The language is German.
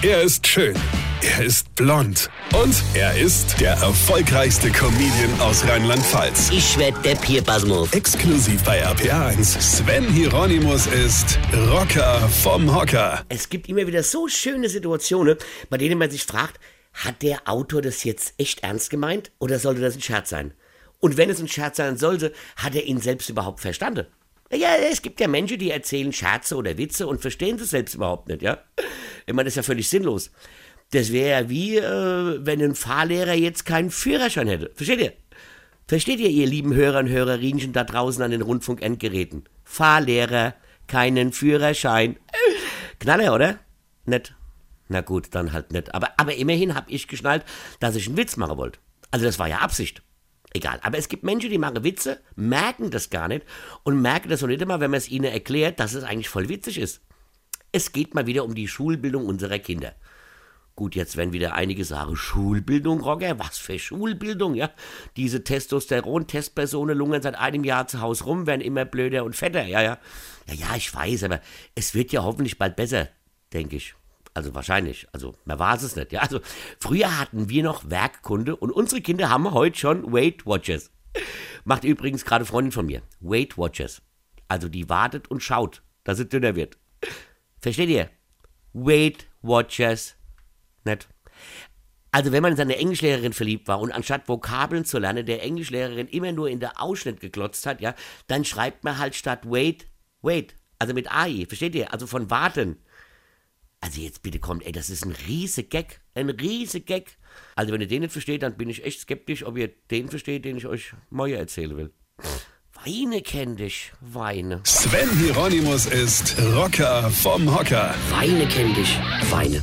Er ist schön. Er ist blond. Und er ist der erfolgreichste Comedian aus Rheinland-Pfalz. Ich werd der Pierpasmus. Exklusiv bei RPA1. Sven Hieronymus ist Rocker vom Hocker. Es gibt immer wieder so schöne Situationen, bei denen man sich fragt, hat der Autor das jetzt echt ernst gemeint oder sollte das ein Scherz sein? Und wenn es ein Scherz sein sollte, hat er ihn selbst überhaupt verstanden? Ja, es gibt ja Menschen, die erzählen Scherze oder Witze und verstehen das selbst überhaupt nicht, ja? Ich meine, das ist ja völlig sinnlos. Das wäre ja wie, äh, wenn ein Fahrlehrer jetzt keinen Führerschein hätte. Versteht ihr? Versteht ihr, ihr lieben Hörer und Hörerinchen da draußen an den Rundfunkendgeräten? Fahrlehrer, keinen Führerschein. Knaller, oder? Nett. Na gut, dann halt nicht. Aber, aber immerhin habe ich geschnallt, dass ich einen Witz machen wollte. Also das war ja Absicht. Egal. Aber es gibt Menschen, die machen Witze, merken das gar nicht und merken das noch nicht immer, wenn man es ihnen erklärt, dass es eigentlich voll witzig ist. Es geht mal wieder um die Schulbildung unserer Kinder. Gut, jetzt werden wieder einige sagen, Schulbildung, Roger, was für Schulbildung, ja? Diese Testosteron-Testpersonen lungern seit einem Jahr zu Hause rum, werden immer blöder und fetter, ja, ja. Ja, ja, ich weiß, aber es wird ja hoffentlich bald besser, denke ich. Also wahrscheinlich, also man weiß es nicht, ja. Also früher hatten wir noch Werkkunde und unsere Kinder haben heute schon Weight Watchers. Macht übrigens gerade Freundin von mir, Weight Watchers. Also die wartet und schaut, dass es dünner wird. Versteht ihr? Weight Watchers. Nett. Also wenn man in seine Englischlehrerin verliebt war und anstatt Vokabeln zu lernen, der Englischlehrerin immer nur in der Ausschnitt geglotzt hat, ja, dann schreibt man halt statt wait, wait, also mit AI, versteht ihr? Also von warten. Also jetzt bitte kommt, ey, das ist ein riese Gag, ein riese Gag. Also wenn ihr den nicht versteht, dann bin ich echt skeptisch, ob ihr den versteht, den ich euch morgen erzählen will. Weine kenn dich, Weine. Sven Hieronymus ist Rocker vom Hocker. Weine kenn dich, Weine.